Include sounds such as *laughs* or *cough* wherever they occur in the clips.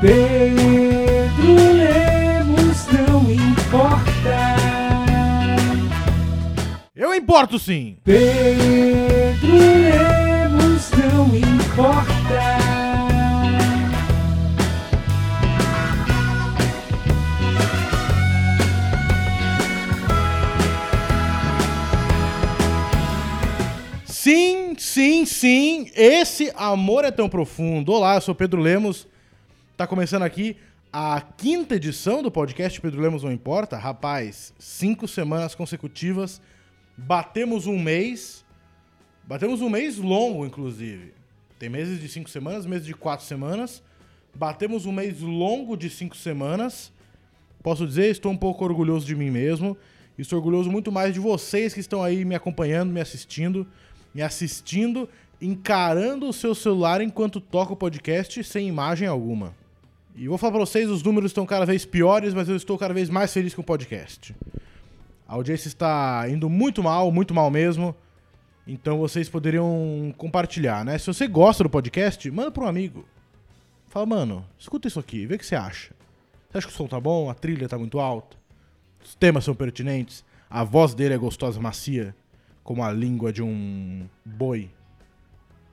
Pedro Lemos não importa. Eu importo sim! Pedro Lemos não importa. Sim, sim, sim, esse amor é tão profundo. Olá, eu sou Pedro Lemos. Tá começando aqui a quinta edição do podcast Pedro Lemos Não Importa. Rapaz, cinco semanas consecutivas. Batemos um mês. Batemos um mês longo, inclusive. Tem meses de cinco semanas, meses de quatro semanas. Batemos um mês longo de cinco semanas. Posso dizer, estou um pouco orgulhoso de mim mesmo. Estou orgulhoso muito mais de vocês que estão aí me acompanhando, me assistindo, me assistindo, encarando o seu celular enquanto toca o podcast sem imagem alguma. E vou falar pra vocês, os números estão cada vez piores, mas eu estou cada vez mais feliz com o podcast. A audiência está indo muito mal, muito mal mesmo. Então vocês poderiam compartilhar, né? Se você gosta do podcast, manda para um amigo. Fala, mano, escuta isso aqui, vê o que você acha. Você acha que o som tá bom? A trilha tá muito alta? Os temas são pertinentes? A voz dele é gostosa, macia, como a língua de um boi?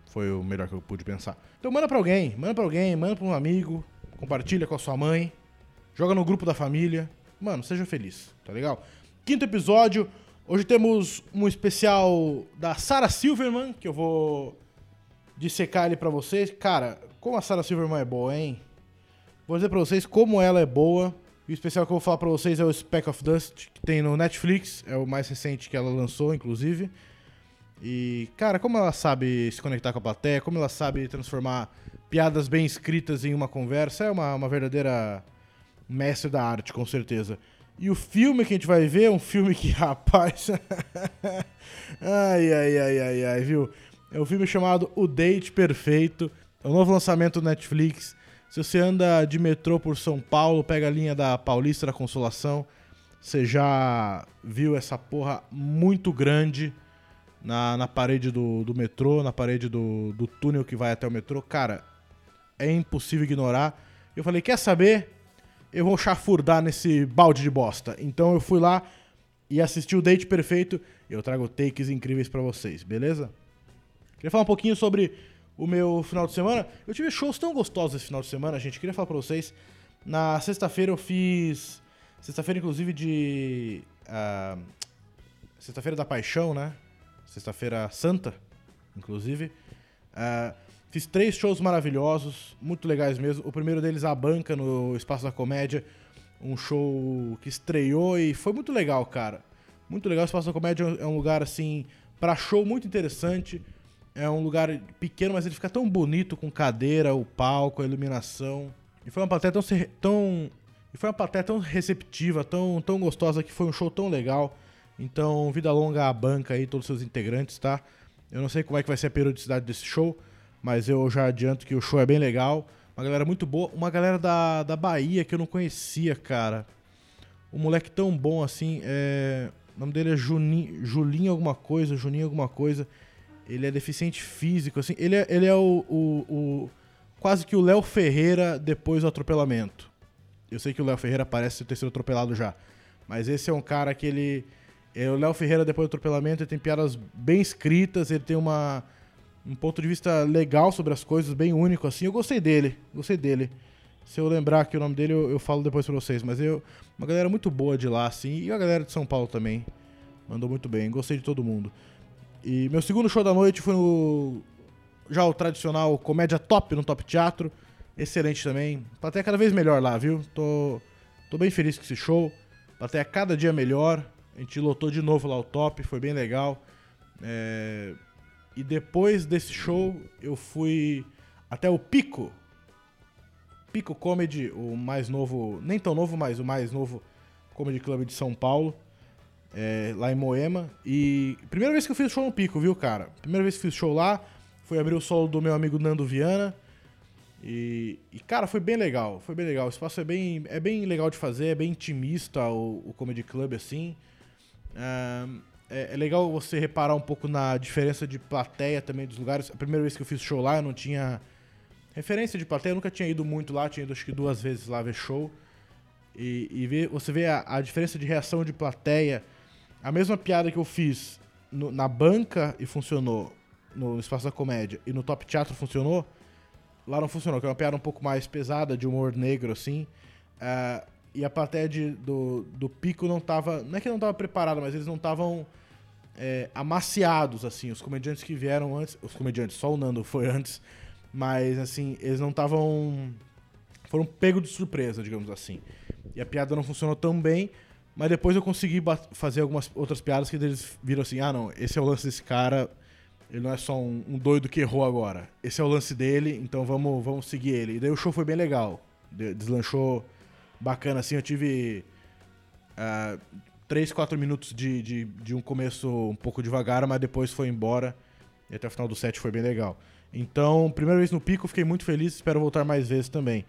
Foi o melhor que eu pude pensar. Então manda pra alguém, manda pra alguém, manda pra um amigo, compartilha com a sua mãe, joga no grupo da família. Mano, seja feliz, tá legal? Quinto episódio. Hoje temos um especial da Sarah Silverman, que eu vou dissecar ele pra vocês. Cara, como a Sarah Silverman é boa, hein? Vou dizer pra vocês como ela é boa. E o especial que eu vou falar pra vocês é o Speck of Dust, que tem no Netflix. É o mais recente que ela lançou, inclusive. E, cara, como ela sabe se conectar com a plateia, como ela sabe transformar piadas bem escritas em uma conversa, é uma, uma verdadeira mestre da arte, com certeza. E o filme que a gente vai ver é um filme que, *laughs* rapaz. ai, ai, ai, ai, ai, viu? É um filme chamado O Date Perfeito. É um novo lançamento do Netflix. Se você anda de metrô por São Paulo, pega a linha da Paulista da Consolação, você já viu essa porra muito grande na, na parede do, do metrô, na parede do, do túnel que vai até o metrô. Cara, é impossível ignorar. Eu falei, quer saber? Eu vou chafurdar nesse balde de bosta. Então eu fui lá e assisti o Date Perfeito. Eu trago takes incríveis pra vocês, beleza? Queria falar um pouquinho sobre o meu final de semana. Eu tive shows tão gostosos esse final de semana, gente. Queria falar pra vocês. Na sexta-feira eu fiz. Sexta-feira, inclusive, de. ah, sexta-feira da Paixão, né? Sexta-feira Santa, inclusive. Ah, fiz três shows maravilhosos, muito legais mesmo. O primeiro deles, a banca no Espaço da Comédia. Um show que estreou e foi muito legal, cara. Muito legal. O Espaço da Comédia é um lugar, assim, pra show muito interessante. É um lugar pequeno, mas ele fica tão bonito com cadeira, o palco, a iluminação. E foi uma plateia tão, tão e foi uma plateia tão receptiva, tão, tão gostosa que foi um show tão legal. Então, vida longa à banca aí, todos os seus integrantes, tá? Eu não sei como é que vai ser a periodicidade desse show, mas eu já adianto que o show é bem legal. Uma galera muito boa, uma galera da, da Bahia que eu não conhecia, cara. Um moleque tão bom assim, é... o nome dele é Juninho, Julinho alguma coisa, Juninho alguma coisa. Ele é deficiente físico, assim. Ele é, ele é o, o- o- quase que o Léo Ferreira depois do atropelamento. Eu sei que o Léo Ferreira parece ter sido atropelado já. Mas esse é um cara que ele. É o Léo Ferreira depois do atropelamento, ele tem piadas bem escritas, ele tem uma, um ponto de vista legal sobre as coisas, bem único, assim. Eu gostei dele, gostei dele. Se eu lembrar aqui o nome dele, eu, eu falo depois pra vocês. Mas eu. Uma galera muito boa de lá, assim. E a galera de São Paulo também. Mandou muito bem, gostei de todo mundo. E meu segundo show da noite foi no. Já o tradicional Comédia Top no Top Teatro. Excelente também. Plateia cada vez melhor lá, viu? Tô, tô bem feliz com esse show. Plateia cada dia melhor. A gente lotou de novo lá o top, foi bem legal. É, E depois desse show, eu fui até o Pico. Pico Comedy, o mais novo, nem tão novo, mas o mais novo Comedy Club de São Paulo. é, lá em Moema. E primeira vez que eu fiz show no Pico, viu, cara? Primeira vez que fiz show lá, foi abrir o solo do meu amigo Nando Viana. E, e, cara, foi bem legal, foi bem legal. O espaço é bem, é bem legal de fazer, é bem intimista o, o Comedy Club, assim. Ahn, é, é legal você reparar um pouco na diferença de plateia também dos lugares. A primeira vez que eu fiz show lá, eu não tinha Referência de plateia, eu nunca tinha ido muito lá, tinha ido acho que duas vezes lá ver show. E, e ver, você vê a, a diferença de reação de plateia. A mesma piada que eu fiz no- na banca e funcionou no Espaço da Comédia e no Top Teatro funcionou, lá não funcionou, que é uma piada um pouco mais pesada, de humor negro, assim. Ah, e a plateia de- do, do Pico não tava. Não é que não tava preparada, mas eles não estavam é, amaciados, assim. Os comediantes que vieram antes. Os comediantes, só o Nando foi *laughs* antes. Mas, assim, eles não estavam. Foram pegos de surpresa, digamos assim. E a piada não funcionou tão bem. Mas depois eu consegui fazer algumas outras piadas que eles viram assim: ah, não, esse é o lance desse cara. Ele não é só um, um doido que errou agora. Esse é o lance dele, então vamos, vamos seguir ele. E daí o show foi bem legal. De- Deslanchou bacana, assim. Eu tive ah, três, quatro minutos de, de, de um começo um pouco devagar, mas depois foi embora. E até o final do set foi bem legal. Então, primeira vez no pico, fiquei muito feliz. Espero voltar mais vezes também.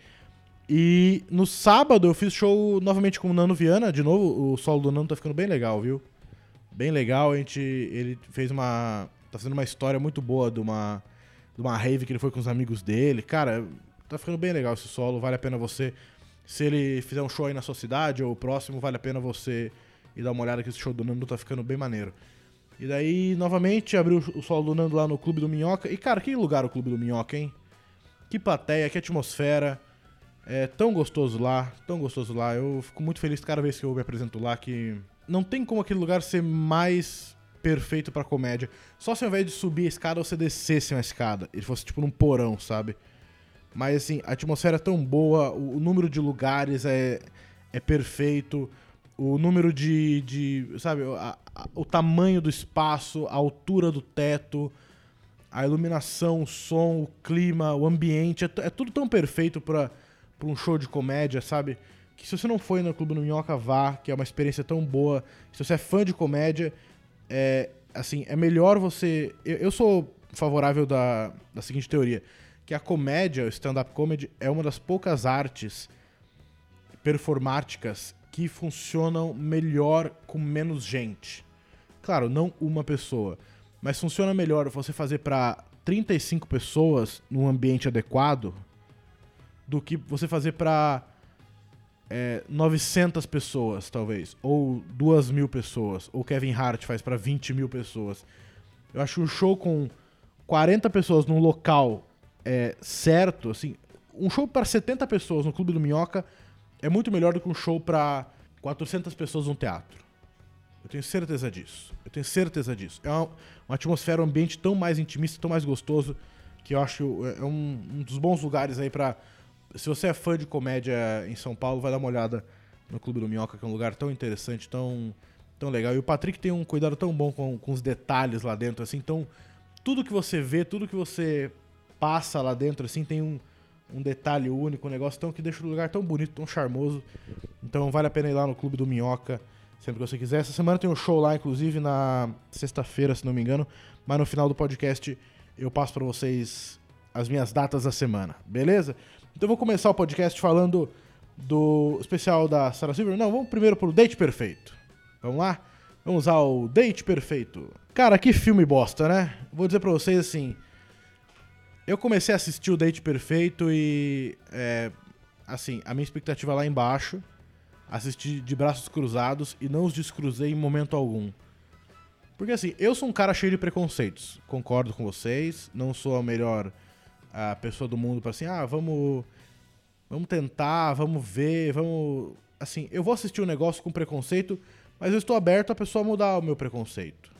E no sábado eu fiz show novamente com o Nano Viana. De novo, o solo do Nano tá ficando bem legal, viu? Bem legal. A gente, ele fez uma. Tá fazendo uma história muito boa de uma, de uma rave que ele foi com os amigos dele. Cara, tá ficando bem legal esse solo. Vale a pena você. Se ele fizer um show aí na sua cidade ou próximo, vale a pena você ir dar uma olhada que esse show do Nando tá ficando bem maneiro. E daí, novamente, abriu o solo do Nando lá no Clube do Minhoca. E, cara, que lugar o Clube do Minhoca, hein? Que plateia, que atmosfera. É tão gostoso lá, tão gostoso lá. Eu fico muito feliz cada vez que eu me apresento lá que não tem como aquele lugar ser mais perfeito pra comédia. Só se ao invés de subir a escada, você descesse uma escada. Ele fosse tipo num porão, sabe? Mas assim, a atmosfera é tão boa, o, número de lugares é, é perfeito, o número de. de sabe, a- a- o tamanho do espaço, a altura do teto, a iluminação, o som, o clima, o ambiente, é, é tudo tão perfeito pra um show de comédia, sabe? Que se você não foi no Clube do Minhoca, vá, que é uma experiência tão boa. Se você é fã de comédia, é, assim, é melhor você. Eu, eu sou favorável da, da seguinte teoria: que a comédia, o stand-up comedy, é uma das poucas artes performáticas que funcionam melhor com menos gente. Claro, não uma pessoa, mas funciona melhor você fazer pra 35 pessoas num ambiente adequado do que você fazer pra é, 900 pessoas, talvez, ou 2 mil pessoas, ou Kevin Hart faz pra 20 mil pessoas. Eu acho um show com 40 pessoas num local é, certo, assim, um show para 70 pessoas no Clube do Minhoca é muito melhor do que um show pra 400 pessoas num teatro. Eu tenho certeza disso. Eu tenho certeza disso. É uma, uma atmosfera, um ambiente tão mais intimista, tão mais gostoso, que eu acho é um, um dos bons lugares aí pra. Se você é fã de comédia em São Paulo, vai dar uma olhada no Clube do Minhoca, que é um lugar tão interessante, tão, tão legal. E o Patrick tem um cuidado tão bom com, com os detalhes lá dentro, assim. Então, tudo que você vê, tudo que você passa lá dentro, assim, tem um, um detalhe único, um negócio tão que deixa o lugar tão bonito, tão charmoso. Então, vale a pena ir lá no Clube do Minhoca, sempre que você quiser. Essa semana tem um show lá, inclusive, na sexta-feira, se não me engano. Mas no final do podcast eu passo pra vocês as minhas datas da semana, beleza? Então eu vou começar o podcast falando do especial da Sarah Silver. Não, vamos primeiro pro Date Perfeito. Vamos lá? Vamos ao Date Perfeito. Cara, que filme bosta, né? Vou dizer pra vocês assim. Eu comecei a assistir o Date Perfeito e. É, assim, a minha expectativa lá embaixo. Assisti de braços cruzados e não os descruzei em momento algum. Porque assim, eu sou um cara cheio de preconceitos. Concordo com vocês. Não sou a melhor a pessoa do mundo pra assim, ah, vamos. Vamos tentar, vamos ver, vamos. Assim, eu vou assistir um negócio com preconceito, mas eu estou aberto a pessoa mudar o meu preconceito.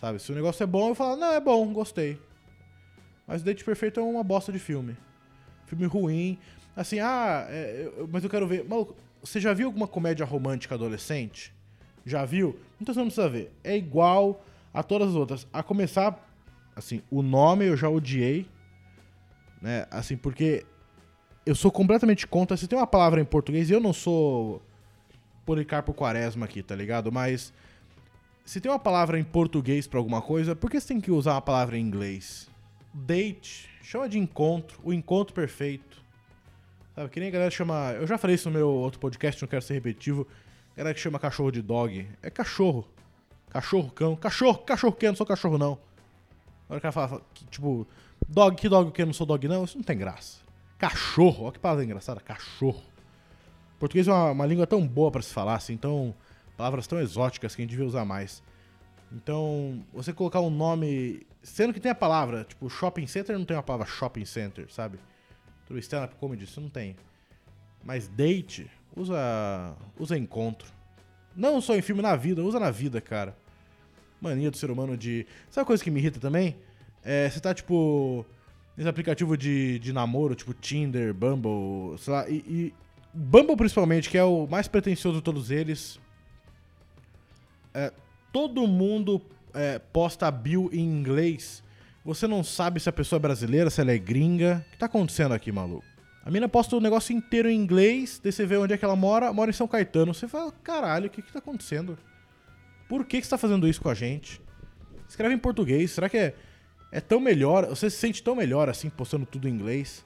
Sabe? Se o negócio é bom, eu falo, não, é bom, gostei. Mas o Date Perfeito é uma bosta de filme. Filme ruim. Assim, ah, é, mas eu quero ver. Maluco, você já viu alguma comédia romântica adolescente? Já viu? Então você não precisa ver. É igual a todas as outras. A começar, assim, o nome eu já odiei. Né? Assim, porque eu sou completamente contra. Se tem uma palavra em português, e eu não sou Policarpo Quaresma aqui, tá ligado? Mas se tem uma palavra em português pra alguma coisa, por que você tem que usar uma palavra em inglês? Date, chama de encontro, o encontro perfeito. Sabe, que nem a galera chama. Eu já falei isso no meu outro podcast, não quero ser repetitivo. A galera que chama cachorro de dog. É cachorro. Cachorro, cão. Cachorro, cachorro que não sou cachorro, não. hora o cara fala, que, tipo, dog, que dog, que não sou dog, não, isso não tem graça. Cachorro, olha que palavra engraçada, cachorro. Português é uma, uma língua tão boa pra se falar, assim, tão. palavras tão exóticas que a gente devia usar mais. Então, você colocar um nome. Sendo que tem a palavra, tipo, shopping center não tem uma palavra shopping center, sabe? Tudo stand-up comedy, isso não tem. Mas date, usa. usa encontro. Não só em filme, na vida, usa na vida, cara. Mania do ser humano de. Sabe uma coisa que me irrita também? É, você tá, tipo. Nesse aplicativo de, de namoro, tipo Tinder, Bumble, sei lá, e, e Bumble principalmente, que é o mais pretencioso de todos eles. É, todo mundo é, posta bio em inglês. Você não sabe se a pessoa é brasileira, se ela é gringa. O que tá acontecendo aqui, maluco? A mina posta o negócio inteiro em inglês, daí você vê onde é que ela mora, mora em São Caetano. Você fala, caralho, o que que tá acontecendo? Por que que você tá fazendo isso com a gente? Escreve em português, será que é, é tão melhor? Você se sente tão melhor assim, postando tudo em inglês?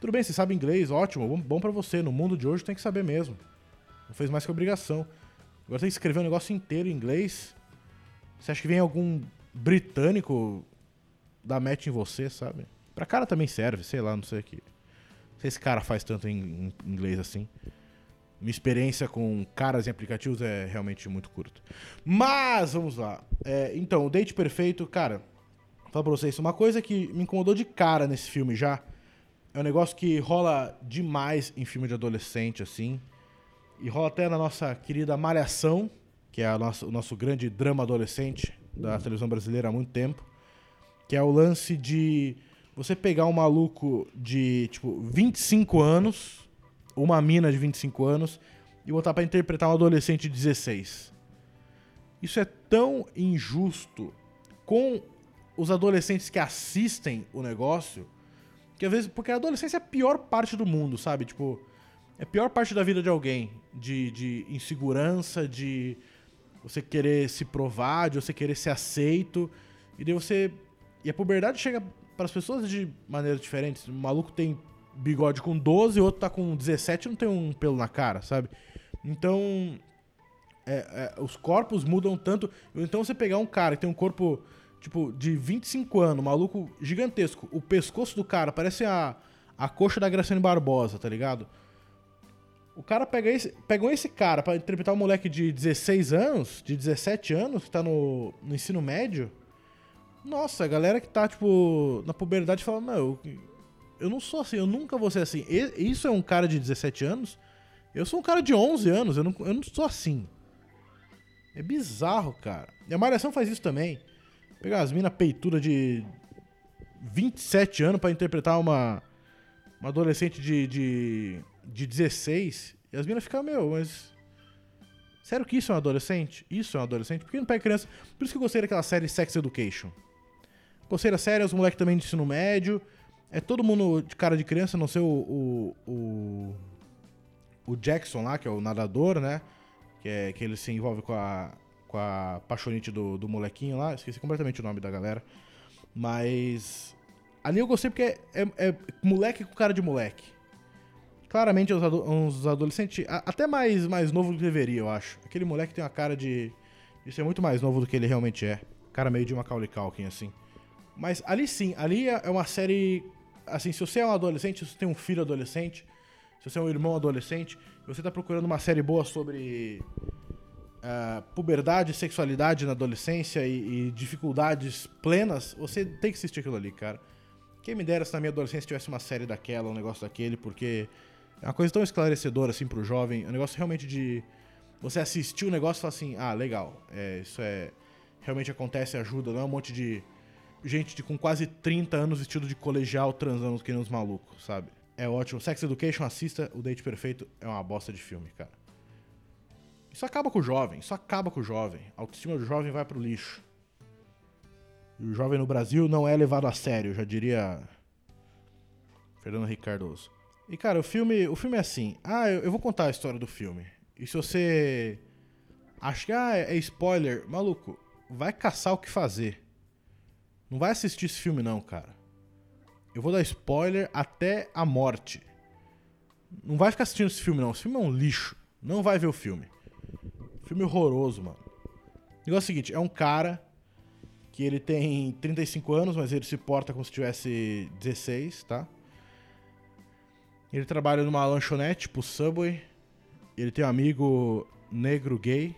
Tudo bem, você sabe inglês, ótimo, bom, bom para você. No mundo de hoje tem que saber mesmo. Não fez mais que obrigação. Agora tem que escrever um negócio inteiro em inglês. Você acha que vem algum britânico dar match em você, sabe? Pra cara também serve, sei lá, não sei o que. Não sei se cara faz tanto em, inglês assim. Minha experiência com caras em aplicativos é realmente muito curta. Mas, vamos lá. É, então, o date perfeito, cara, vou falar pra vocês, uma coisa que me incomodou de cara nesse filme já. É um negócio que rola demais em filme de adolescente, assim. E rola até na nossa querida Malhação, que é nossa, o nosso grande drama adolescente da televisão brasileira há muito tempo. Que é o lance de você pegar um maluco de, tipo, 25 anos, uma mina de 25 anos, e botar pra interpretar um adolescente de 16. Isso é tão injusto com os adolescentes que assistem o negócio, que às vezes. Porque a adolescência é a pior parte do mundo, sabe? Tipo, é a pior parte da vida de alguém. De, de insegurança, de você querer se provar, de você querer ser aceito. E daí você. E a puberdade chega para as pessoas de maneiras diferentes. O maluco tem bigode com 12, o outro tá com 17 e não tem um pelo na cara, sabe? Então. é, é, os corpos mudam tanto. Então você pegar um cara que tem um corpo, tipo, de 25 anos, maluco gigantesco. O pescoço do cara parece a, a coxa da Graciane Barbosa, tá ligado? O cara pega esse, pegou esse cara pra interpretar um moleque de 16 anos, de 17 anos, que tá no, no ensino médio. Nossa, a galera que tá, tipo, na puberdade fala, meu, eu, eu não sou assim, eu nunca vou ser assim. E- isso é um cara de 17 anos? Eu sou um cara de 11 anos, eu não, eu não sou assim. É bizarro, cara. E a Malhação faz isso também. Pegar as minas peitudas de 27 anos pra interpretar uma, uma adolescente de, de, de 16. E as minas ficam, meu, mas. Sério que isso é um adolescente? Isso é um adolescente? Por que não pega criança? Por isso que eu gostei daquela série Sex Education. Gostei da série, os moleques também de ensino médio. É todo mundo de cara de criança, a não ser o, o, o, o Jackson lá, que é o nadador, né? Que, é, que ele se envolve com a, com a paixonite do, do molequinho lá. Esqueci completamente o nome da galera. Mas. Ali eu gostei porque é, é- é moleque com cara de moleque. Claramente uns, ado- uns adolescentes. Até mais, mais novo do que deveria, eu acho. Aquele moleque tem uma cara de. de ser muito mais novo do que ele realmente é. Cara meio de Macaulay Culkin, assim. Mas ali sim, ali é é uma série. Assim, se você é um adolescente, se você tem um filho adolescente, se você é um irmão adolescente, você tá procurando uma série boa sobre ah, puberdade, sexualidade na adolescência e, e dificuldades plenas, você tem que assistir aquilo ali, cara. Quem me dera se na minha adolescência tivesse uma série daquela, um negócio daquele, porque é uma coisa tão esclarecedora assim pro jovem, é um negócio realmente de você assistir o negócio e falar assim, ah, legal, é, isso é realmente acontece, ajuda, não é um monte de gente de, com quase 30 anos vestido de colegial transando que nem uns malucos, sabe? É ótimo. Sex Education, assista, o Date Perfeito é uma bosta de filme, cara. Isso acaba com o jovem, isso acaba com o jovem. A autoestima do jovem vai pro lixo. E o jovem no Brasil não é levado a sério, já diria Fernando Henrique Cardoso. E cara, o filme, o filme é assim. Ah, eu, eu vou contar a história do filme. E se você acha que ah, é spoiler, maluco, vai caçar o que fazer. Não vai assistir esse filme não, cara. Eu vou dar spoiler até a morte. Não vai ficar assistindo esse filme não. Esse filme é um lixo. Não vai ver o filme. Filme horroroso, mano. O negócio é o seguinte, é um cara que ele tem 35 anos, mas ele se porta como se tivesse 16, tá? Ele trabalha numa lanchonete, tipo Subway. Ele tem um amigo negro gay,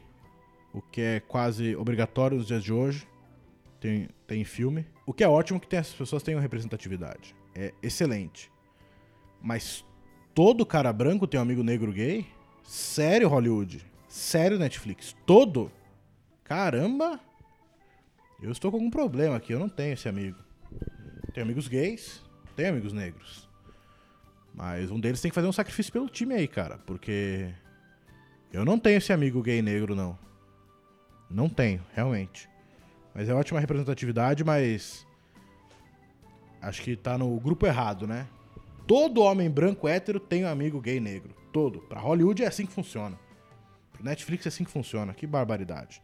o que é quase obrigatório nos dias de hoje. Tem, tem filme. O que é ótimo que tem, as pessoas tenham representatividade. É excelente. Mas todo cara branco tem um amigo negro gay? Sério, Hollywood? Sério, Netflix? Todo? Caramba! Eu estou com algum problema aqui, eu não tenho esse amigo. Tenho amigos gays, tenho amigos negros. Mas um deles tem que fazer um sacrifício pelo time aí, cara. Porque eu não tenho esse amigo gay negro, não. Não tenho, realmente. Mas é ótima representatividade, mas. Acho que tá no grupo errado, né? Todo homem branco hétero tem um amigo gay negro. Todo. Pra Hollywood é assim que funciona. Pro Netflix é assim que funciona. Que barbaridade.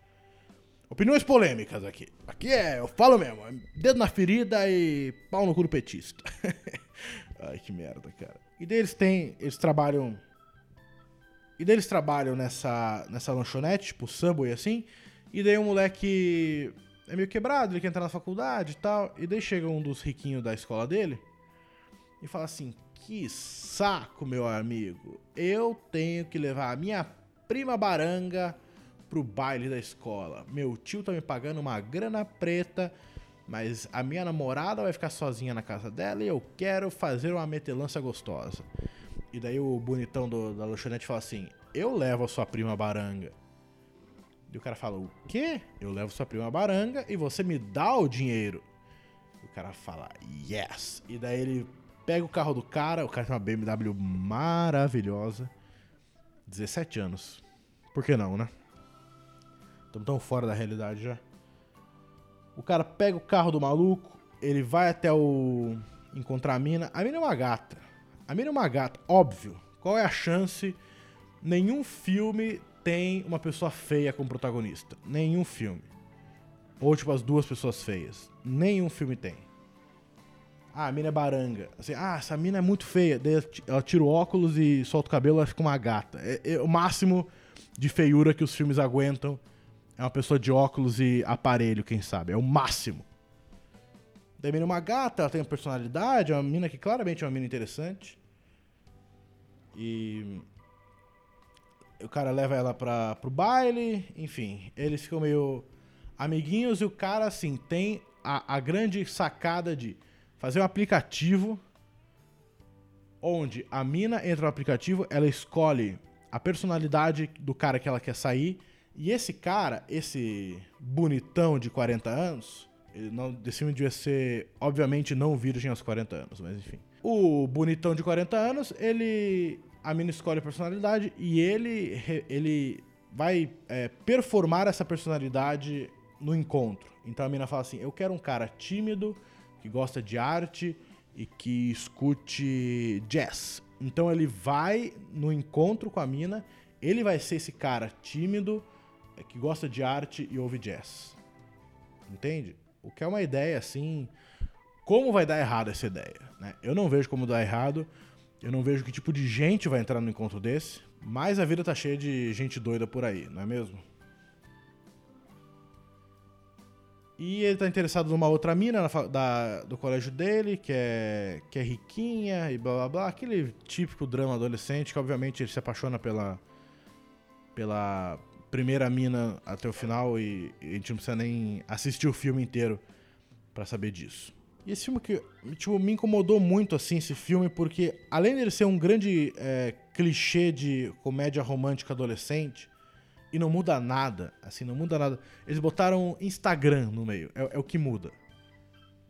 Opiniões polêmicas aqui. Aqui é, eu falo mesmo, dedo na ferida e pau no cu do petista. *laughs* Ai, que merda, cara. E daí eles têm, eles trabalham... E daí eles trabalham nessa, nessa lanchonete, tipo Subway, assim. E daí o um moleque é meio quebrado, ele quer entrar na faculdade e tal. E daí chega um dos riquinhos da escola dele e fala assim: Que saco, meu amigo. Eu tenho que levar a minha prima baranga pro baile da escola. Meu tio tá me pagando uma grana preta, mas a minha namorada vai ficar sozinha na casa dela e eu quero fazer uma metelança gostosa. E daí o bonitão do, da lanchonete fala assim: Eu levo a sua prima baranga. E o cara fala: O quê? Eu levo sua prima baranga e você me dá o dinheiro. E o cara fala: Yes. E daí ele pega o carro do cara, o cara tem uma BMW maravilhosa. 17 anos. Por que não, né? Estamos tão fora da realidade já. O cara pega o carro do maluco, ele vai até o. encontrar a mina. A mina é uma gata. A mina é uma gata, óbvio. Qual é a chance? Nenhum filme tem uma pessoa feia como protagonista. Nenhum filme. Ou tipo as duas pessoas feias. Nenhum filme tem. Ah, a mina é baranga. Assim, ah, essa mina é muito feia. Daí ela tira o óculos e solta o cabelo, ela fica uma gata. É, é o máximo de feiura que os filmes aguentam é uma pessoa de óculos e aparelho, quem sabe. É o máximo. Daí mina é uma gata, ela tem personalidade, é uma mina que claramente é uma mina interessante. E o cara leva ela pra, pro baile, enfim, eles ficam meio amiguinhos e o cara, assim, tem a, a grande sacada de fazer um aplicativo onde a mina entra no aplicativo, ela escolhe a personalidade do cara que ela quer sair e esse cara, esse bonitão de 40 anos, ele não, desse filme devia ser, obviamente, não virgem aos 40 anos, mas enfim. O bonitão de 40 anos, ele. A mina escolhe a personalidade e ele, ele vai é, performar essa personalidade no encontro. Então a mina fala assim: Eu quero um cara tímido, que gosta de arte e que escute jazz. Então ele vai no encontro com a mina, ele vai ser esse cara tímido, é que gosta de arte e ouve jazz. Entende? O que é uma ideia assim. Como vai dar errado essa ideia? Né? Eu não vejo como dar errado. Eu não vejo que tipo de gente vai entrar no encontro desse. Mas a vida tá cheia de gente doida por aí, não é mesmo? E ele tá interessado numa outra mina na, da, do colégio dele, que é, que é riquinha e blá blá blá. Aquele típico drama adolescente que, obviamente, ele se apaixona pela, pela, primeira mina até o final e, e a gente não precisa nem assistir o filme inteiro para saber disso. E esse filme que tipo, me incomodou muito assim esse filme porque além de ele ser um grande é, clichê de comédia romântica adolescente e não muda nada, assim não muda nada. Eles botaram Instagram no meio, é, é o que muda.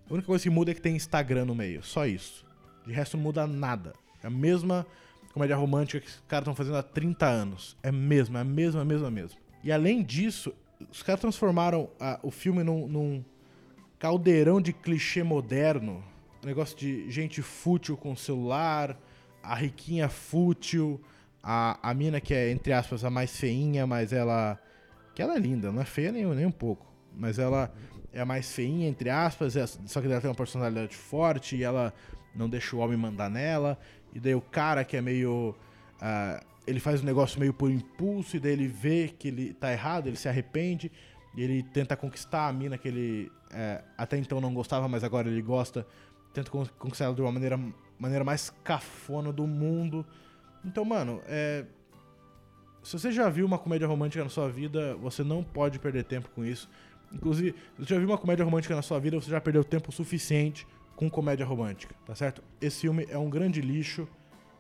A única coisa que muda é que tem Instagram no meio, só isso. De resto não muda nada. É a mesma comédia romântica que os caras estão fazendo há 30 anos. É mesmo, é a mesma, a mesma, a mesma. E além disso, os caras transformaram a, o filme num, num, caldeirão de clichê moderno. negócio de gente fútil com celular, a riquinha fútil, a, a mina que é, entre aspas, a mais feinha, mas ela. Que ela é linda, não é feia nem, nem um pouco. Mas ela é a mais feinha, entre aspas, é, só que ela tem uma personalidade forte e ela não deixa o homem mandar nela. E daí o cara que é meio. Uh, ele faz um negócio meio por impulso, e daí ele vê que ele tá errado, ele se arrepende. E ele tenta conquistar a mina que ele é, até então não gostava, mas agora ele gosta. Tenta con- conquistar ela de uma maneira, maneira mais cafona do mundo. Então, mano, é, se você já viu uma comédia romântica na sua vida, você não pode perder tempo com isso. Inclusive, se você já viu uma comédia romântica na sua vida, você já perdeu tempo suficiente com comédia romântica, tá certo? Esse filme é um grande lixo.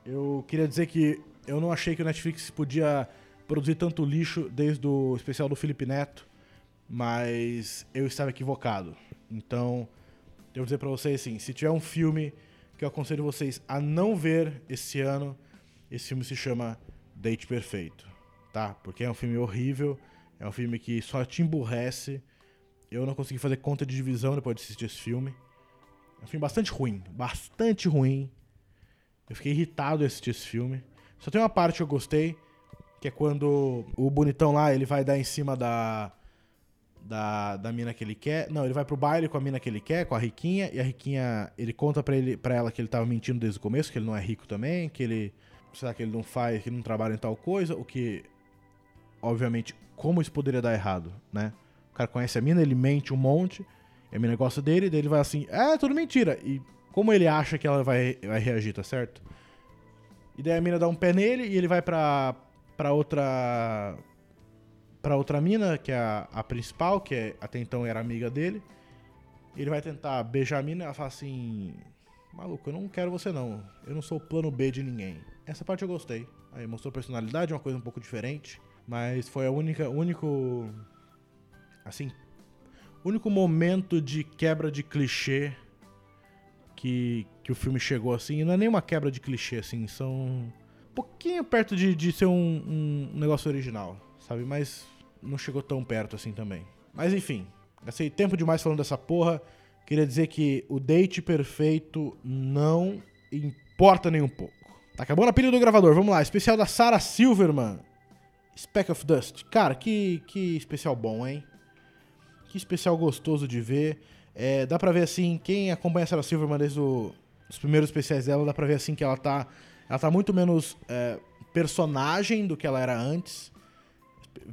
Eu queria dizer que eu não achei que o Netflix podia produzir tanto lixo desde o especial do Felipe Neto, mas eu estava equivocado. Então, eu vou dizer pra vocês assim, se tiver um filme que eu aconselho vocês a não ver esse ano, esse filme se chama Date Perfeito, tá? Porque é um filme horrível, é um filme que só te emburrece. Eu não consegui fazer conta de divisão depois de assistir esse filme. É um filme bastante ruim, bastante ruim. Eu fiquei irritado assistir esse filme. Só tem uma parte que eu gostei, que é quando o bonitão lá, ele vai dar em cima da da, da mina que ele quer. Não, ele vai pro baile com a mina que ele quer, com a riquinha, e a riquinha, ele conta pra, ele, pra ela que ele tava mentindo desde o começo, que ele não é rico também, que ele, será que ele não faz, que ele não trabalha em tal coisa, o que, obviamente, como isso poderia dar errado, né? O cara conhece a mina, ele mente um monte, a mina gosta dele, daí ele vai assim, é, tudo mentira. E como ele acha que ela vai, vai reagir, tá certo? E daí a mina dá um pé nele e ele vai pra, pra outra. pra outra mina, que é a, a principal, que é, até então era amiga dele. Ele vai tentar beijar a mina e ela fala assim: Maluco, eu não quero você não. Eu não sou o plano B de ninguém. Essa parte eu gostei. Aí mostrou personalidade, uma coisa um pouco diferente. Mas foi a única. único. Assim. Único momento de quebra de clichê que, que o filme chegou assim. Não é nem uma quebra de clichê, assim. São. Um pouquinho perto de, de ser um, um negócio original, sabe? Mas não chegou tão perto assim também. Mas enfim, gastei tempo demais falando dessa porra. Queria dizer que o date perfeito não importa nem um pouco. Tá acabando a pilha do gravador, vamos lá. Especial da Sarah Silverman. Speck of Dust. Cara, que, que especial bom, hein? Que especial gostoso de ver. É, dá pra ver assim, quem acompanha a Sarah Silverman desde o- os primeiros especiais dela, dá pra ver assim que ela tá. Ela tá muito menos é, personagem do que ela era antes.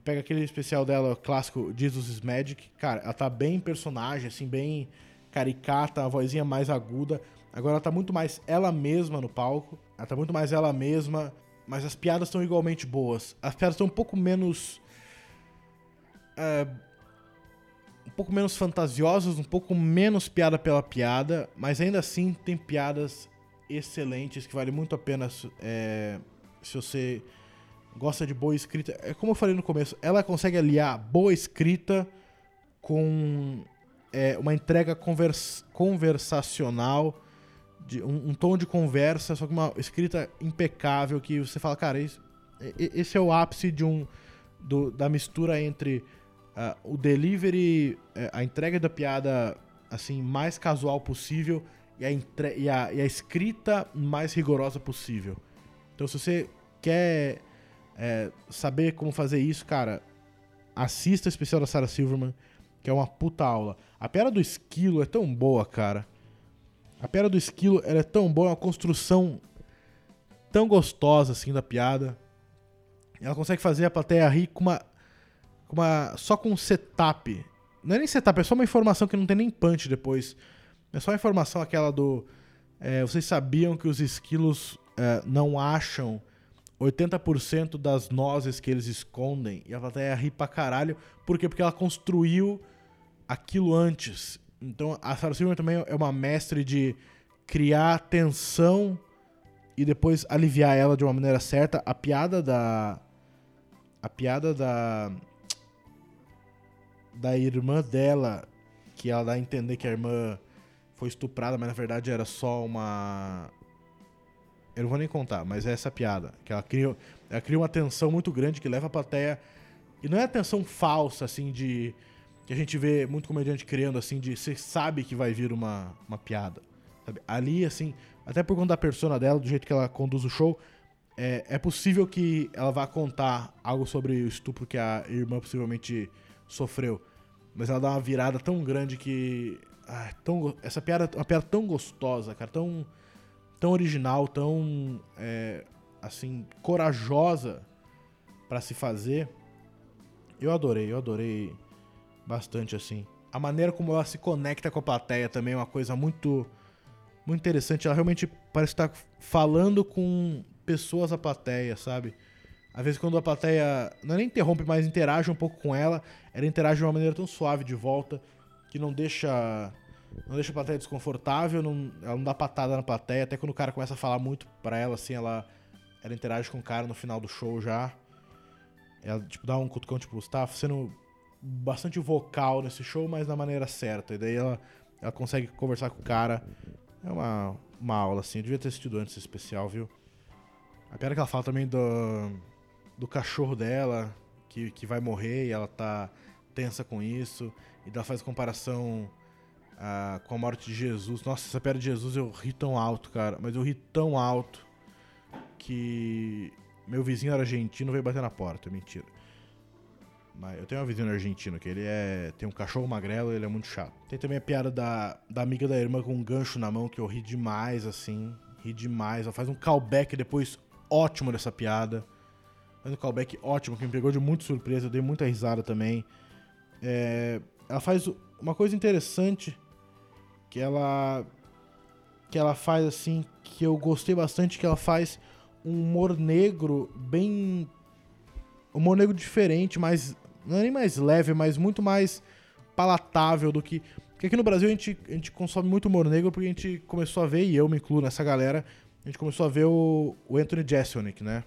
Pega aquele especial dela clássico, Jesus is Magic. Cara, ela tá bem personagem, assim, bem caricata, a vozinha mais aguda. Agora ela tá muito mais ela mesma no palco. Ela tá muito mais ela mesma. Mas as piadas estão igualmente boas. As piadas estão um pouco menos. é, pouco menos fantasiosas, um pouco menos piada pela piada, mas ainda assim tem piadas excelentes que vale muito a pena é, se você gosta de boa escrita. É como eu falei no começo, ela consegue aliar boa escrita com é, uma entrega convers- conversacional, de, um, um tom de conversa, só que uma escrita impecável que você fala, cara, isso- e- e- esse é o ápice de um do- da mistura entre ah, o delivery, eh, a entrega da piada assim mais casual possível e a, entre- e a- e a escrita mais rigorosa possível. Então, se você quer eh, saber como fazer isso, cara, assista o especial da Sarah Silverman, que é uma puta aula. A piada do esquilo é tão boa, cara. A piada do esquilo ela é tão boa, é uma construção tão gostosa assim da piada. Ela consegue fazer a plateia rir com uma, uma só com setup. Não é nem setup, é só uma informação que não tem nem punch depois. É só a informação aquela do. é, vocês sabiam que os esquilos é, não acham 80% das nozes que eles escondem e a plateia ri pra caralho. Por quê? Porque ela construiu aquilo antes. Então a Sarah Silverman também é uma mestre de criar tensão e depois aliviar ela de uma maneira certa. A piada da. A piada da. Da irmã dela, que ela dá a entender que a irmã foi estuprada, mas na verdade era só uma. Eu não vou nem contar, mas é essa piada. Que ela cria, ela cria uma tensão muito grande que leva a plateia. E não é a tensão falsa, assim, de. Que a gente vê muito comediante criando, assim, de você sabe que vai vir uma, uma piada. sabe? Ali, assim, até por conta da persona dela, do jeito que ela conduz o show, é, é possível que ela vá contar algo sobre o estupro que a irmã possivelmente sofreu. Mas ela dá uma virada tão grande que. ah, tão, essa piada é uma piada tão gostosa, cara, tão, tão original, tão. é, assim, corajosa pra se fazer. Eu adorei, eu adorei bastante assim. A maneira como ela se conecta com a plateia também é uma coisa muito muito interessante. Ela realmente parece estar falando com pessoas da plateia, sabe? Às vezes quando a plateia não é nem interrompe, mas interage um pouco com ela, ela interage de uma maneira tão suave de volta que não deixa não deixa a plateia desconfortável, não, ela não dá patada na plateia, até quando o cara começa a falar muito pra ela, assim, ela, ela interage com o cara no final do show já. Ela, tipo, dá um cutucão, tipo, você tá sendo bastante vocal nesse show, mas da maneira certa. E daí ela, ela consegue conversar com o cara. É uma, uma aula, assim. Eu devia ter assistido antes esse especial, viu? A piada que ela fala também do, do cachorro dela, que, que vai morrer e ela tá tensa com isso. E ela faz comparação ah, com a morte de Jesus. Nossa, essa piada de Jesus eu ri tão alto, cara. Mas eu ri tão alto que meu vizinho argentino veio bater na porta. Mentira. Mas eu tenho um vizinho argentino que ele é. tem um cachorro magrelo e ele é muito chato. Tem também a piada da, da amiga da irmã com um gancho na mão que eu ri demais, assim. Ri demais. Ela faz um callback depois ótimo dessa piada. Faz um callback ótimo, que me pegou de muito surpresa. Eu dei muita risada também. É, ela faz uma coisa interessante que ela que ela faz assim que eu gostei bastante que ela faz um humor negro bem um humor negro diferente, mas não é nem mais leve, mas muito mais palatável do que porque aqui no Brasil a gente, a gente consome muito humor negro porque a gente começou a ver, e eu me incluo nessa galera, a gente começou a ver o, o Anthony Jeselnik, né?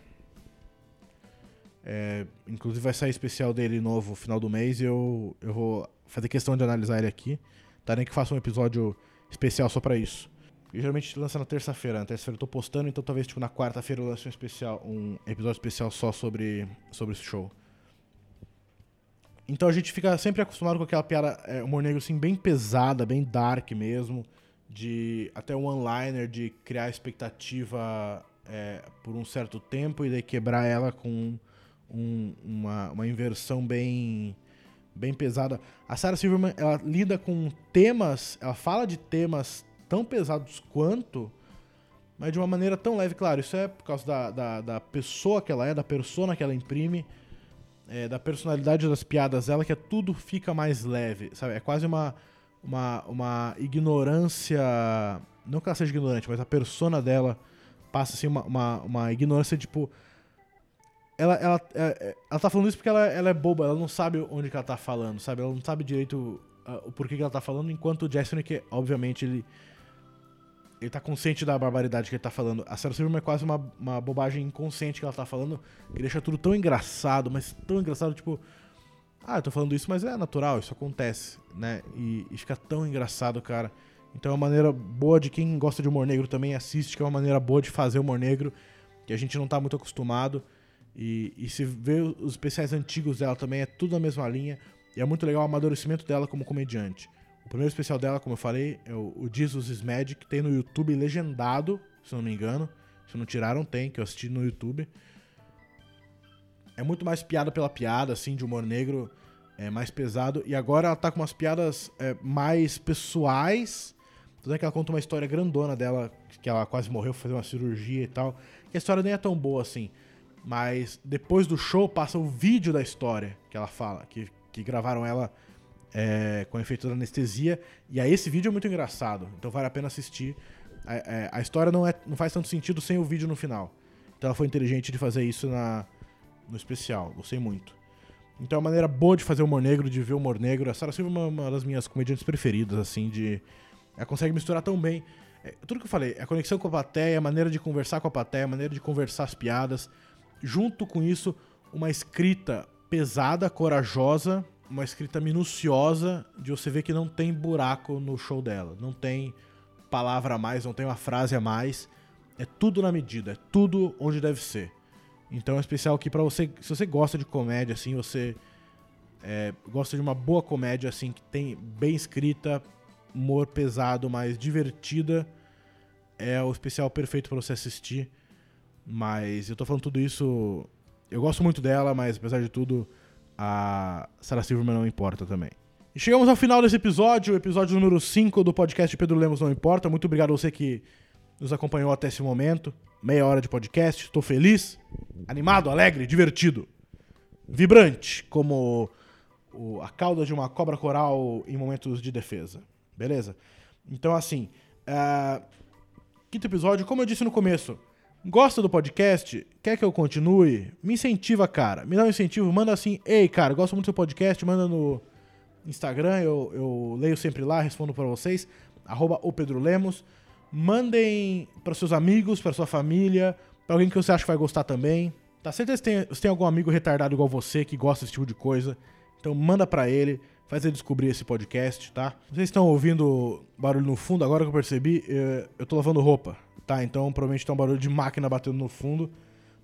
É, inclusive vai sair especial dele novo no final do mês e eu, eu vou fazer questão de analisar ele aqui. Tá nem que faça um episódio especial só pra isso. E geralmente lança na terça-feira. Na terça-feira eu tô postando, então talvez tipo, na quarta-feira eu lance um especial, um episódio especial só sobre, sobre esse show. Então a gente fica sempre acostumado com aquela piada é, humor negro assim, bem pesada, bem dark mesmo. De até um one-liner de criar expectativa é, por um certo tempo e daí quebrar ela com um, uma, uma inversão bem bem pesada. A Sarah Silverman, ela lida com temas, ela fala de temas tão pesados quanto, mas de uma maneira tão leve. Claro, isso é por causa da, da, da pessoa que ela é, da persona que ela imprime, é, da personalidade das piadas dela, que é tudo fica mais leve, sabe? É quase uma, uma, uma ignorância. Não que ela seja ignorante, mas a persona dela passa assim uma, uma, uma ignorância tipo ela, ela, ela, é, é, ela tá falando isso porque ela, ela é boba, ela não sabe onde que ela tá falando, sabe? Ela não sabe direito uh, o porquê que ela tá falando, enquanto o Jason, que obviamente ele. Ele tá consciente da barbaridade que ele tá falando. A Sarah Silverman é quase uma, uma bobagem inconsciente que ela tá falando, que deixa tudo tão engraçado, mas tão engraçado, tipo. Ah, eu tô falando isso, mas é natural, isso acontece, né? E, e fica tão engraçado, cara. Então é uma maneira boa de quem gosta de humor negro também assiste, que é uma maneira boa de fazer humor negro, que a gente não tá muito acostumado. E, e se vê os especiais antigos dela também, é tudo na mesma linha. E é muito legal o amadurecimento dela como comediante. O primeiro especial dela, como eu falei, é o, o Jesus is Magic, tem no YouTube legendado, se não me engano. Se não tiraram, tem, que eu assisti no YouTube. É muito mais piada pela piada, assim, de humor negro, é mais pesado. E agora ela tá com umas piadas é, mais pessoais. Tudo é que ela conta uma história grandona dela, que ela quase morreu, foi fazer uma cirurgia e tal. E a história nem é tão boa assim. Mas depois do show passa o vídeo da história que ela fala, que, que gravaram ela é, com efeito de anestesia. E aí esse vídeo é muito engraçado, então vale a pena assistir. A, é, a história não, é, não faz tanto sentido sem o vídeo no final. Então ela foi inteligente de fazer isso na, no especial, gostei muito. Então é uma maneira boa de fazer humor negro, de ver humor negro. A Sarah Silva é uma, uma das minhas comediantes preferidas, assim, de. Ela consegue misturar tão bem. É, tudo que eu falei, a conexão com a plateia, a maneira de conversar com a plateia, a maneira de conversar as piadas junto com isso, uma escrita pesada, corajosa, uma escrita minuciosa, de você ver que não tem buraco no show dela. Não tem palavra a mais, não tem uma frase a mais. É tudo na medida, é tudo onde deve ser. Então é especial aqui para você, se você gosta de comédia, assim, você é, gosta de uma boa comédia, assim, que tem bem escrita, humor pesado, mas divertida, é o especial perfeito para você assistir. Mas eu tô falando tudo isso. Eu gosto muito dela, mas apesar de tudo, a Sarah Silverman não importa também. E chegamos ao final desse episódio, episódio número 5 do podcast Pedro Lemos Não Importa. Muito obrigado a você que nos acompanhou até esse momento. Meia hora de podcast, estou feliz, animado, alegre, divertido, vibrante, como a cauda de uma cobra coral em momentos de defesa. Beleza? Então, assim, ah, quinto episódio, como eu disse no começo, gosta do podcast? Quer que eu continue? Me incentiva, cara. Me dá um incentivo, manda assim, ei, cara, gosto muito do seu podcast, manda no Instagram, eu, eu leio sempre lá, respondo pra vocês, arroba o Pedro Lemos. Mandem para seus amigos, pra sua família, pra alguém que você acha que vai gostar também. Tá certeza que tem, você tem algum amigo retardado igual você que gosta desse tipo de coisa. Então manda pra ele, faz ele descobrir esse podcast, tá? Vocês estão ouvindo barulho no fundo, agora que eu percebi, eh, eu tô lavando roupa, tá? Então provavelmente tá um barulho de máquina batendo no fundo.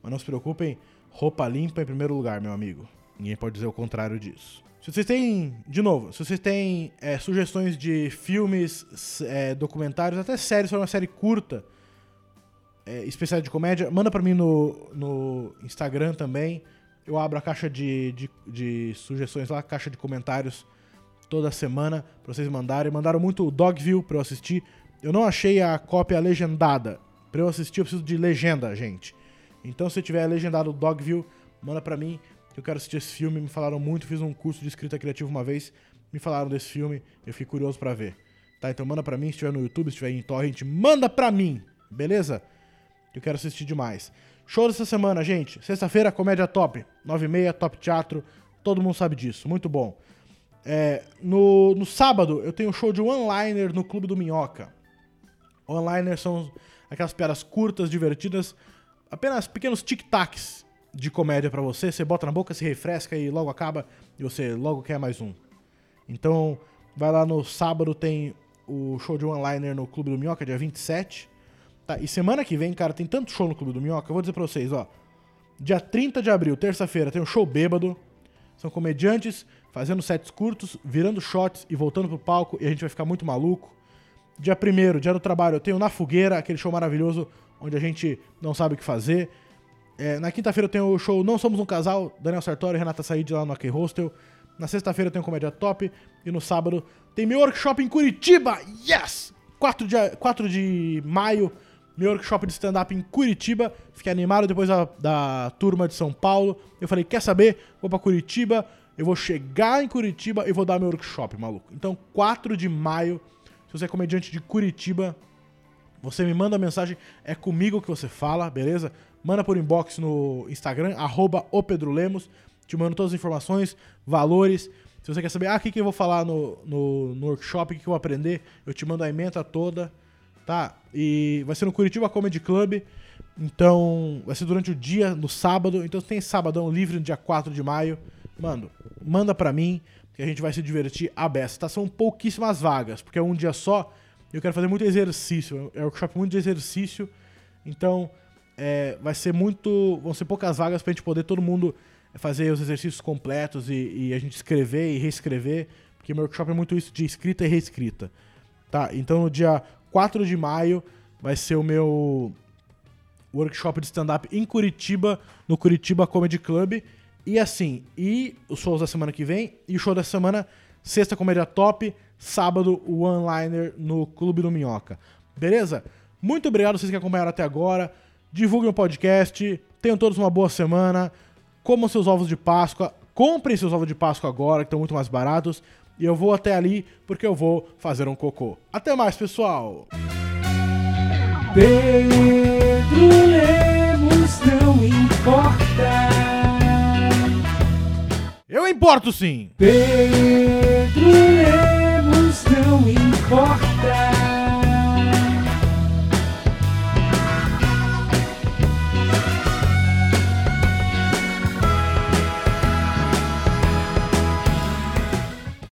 Mas não se preocupem, roupa limpa em primeiro lugar, meu amigo. Ninguém pode dizer o contrário disso. Se vocês têm, de novo, se vocês têm eh, sugestões de filmes, eh, documentários, até séries, se uma série curta, é, especial de comédia, manda pra mim no, no Instagram também. Eu abro a caixa de, de, de sugestões lá, caixa de comentários toda semana pra vocês mandarem. Mandaram muito Dogville pra eu assistir. Eu não achei a cópia legendada. Pra eu assistir, eu preciso de legenda, gente. Então, se tiver legendado Dogville, manda pra mim, que eu quero assistir esse filme. Me falaram muito, fiz um curso de escrita criativa uma vez. Me falaram desse filme, eu fiquei curioso pra ver. Tá, então manda pra mim, se estiver no YouTube, se estiver em torrent, manda pra mim, beleza? eu quero assistir demais. Show dessa semana, gente. Sexta-feira, comédia top. 9h30, top teatro. Todo mundo sabe disso. Muito bom. É, no, no sábado, eu tenho um show de one-liner no Clube do Minhoca. One-liner são aquelas piadas curtas, divertidas. Apenas pequenos tic-tacs de comédia pra você. Você bota na boca, se refresca e logo acaba. E você logo quer mais um. Então, vai lá no sábado, tem o show de one-liner no Clube do Minhoca, dia 27. Tá, e semana que vem, cara, tem tanto show no Clube do Minhoca, eu vou dizer pra vocês, ó. Dia 30 de abril, terça-feira, tem um show bêbado. São comediantes fazendo sets curtos, virando shots e voltando pro palco, e a gente vai ficar muito maluco. Dia 1 dia do trabalho, eu tenho Na Fogueira, aquele show maravilhoso, onde a gente não sabe o que fazer. É, na quinta-feira eu tenho o show Não Somos um Casal, Daniel Sartori e Renata Said lá no Aki Hostel. Na sexta-feira eu tenho Comédia Top. E no sábado tem meu workshop em Curitiba. Yes! 4 de, 4 de maio, meu workshop de stand-up em Curitiba. Fiquei animado depois da, da turma de São Paulo. Eu falei, quer saber? Vou pra Curitiba. Eu vou chegar em Curitiba e vou dar meu workshop, maluco. Então, 4 de maio, se você é comediante de Curitiba, você me manda mensagem, é comigo que você fala, beleza? Manda por inbox no Instagram, arroba o Pedro Lemos. Te mando todas as informações, valores. Se você quer saber, ah, o que, que eu vou falar no, no, no workshop, o que, que eu vou aprender, eu te mando a ementa toda, tá? E vai ser no Curitiba Comedy Club. Então, vai ser durante o dia, no sábado. Então, tem sabadão livre no dia 4 de maio. Mano, manda pra mim, que a gente vai se divertir a beça. Tá? São pouquíssimas vagas, porque é um dia só. Eu quero fazer muito exercício. É um workshop muito de exercício. Então, é, vai ser muito. Vão ser poucas vagas pra gente poder todo mundo fazer os exercícios completos e, e a gente escrever e reescrever. Porque meu workshop é muito isso de escrita e reescrita. Tá? Então, no dia 4 de maio vai ser o meu workshop de stand-up em Curitiba, no Curitiba Comedy Club. E assim, e os shows da semana que vem, e o show da semana, sexta comédia top, sábado o one-liner no Clube do Minhoca. Beleza? Muito obrigado vocês que acompanharam até agora. Divulguem o podcast, tenham todos uma boa semana, comam seus ovos de Páscoa, comprem seus ovos de Páscoa agora, que estão muito mais baratos. E eu vou até ali porque eu vou fazer um cocô. Até mais, pessoal! Pedro Lemos não importa. Eu importo sim! Pedro Lemos não importa.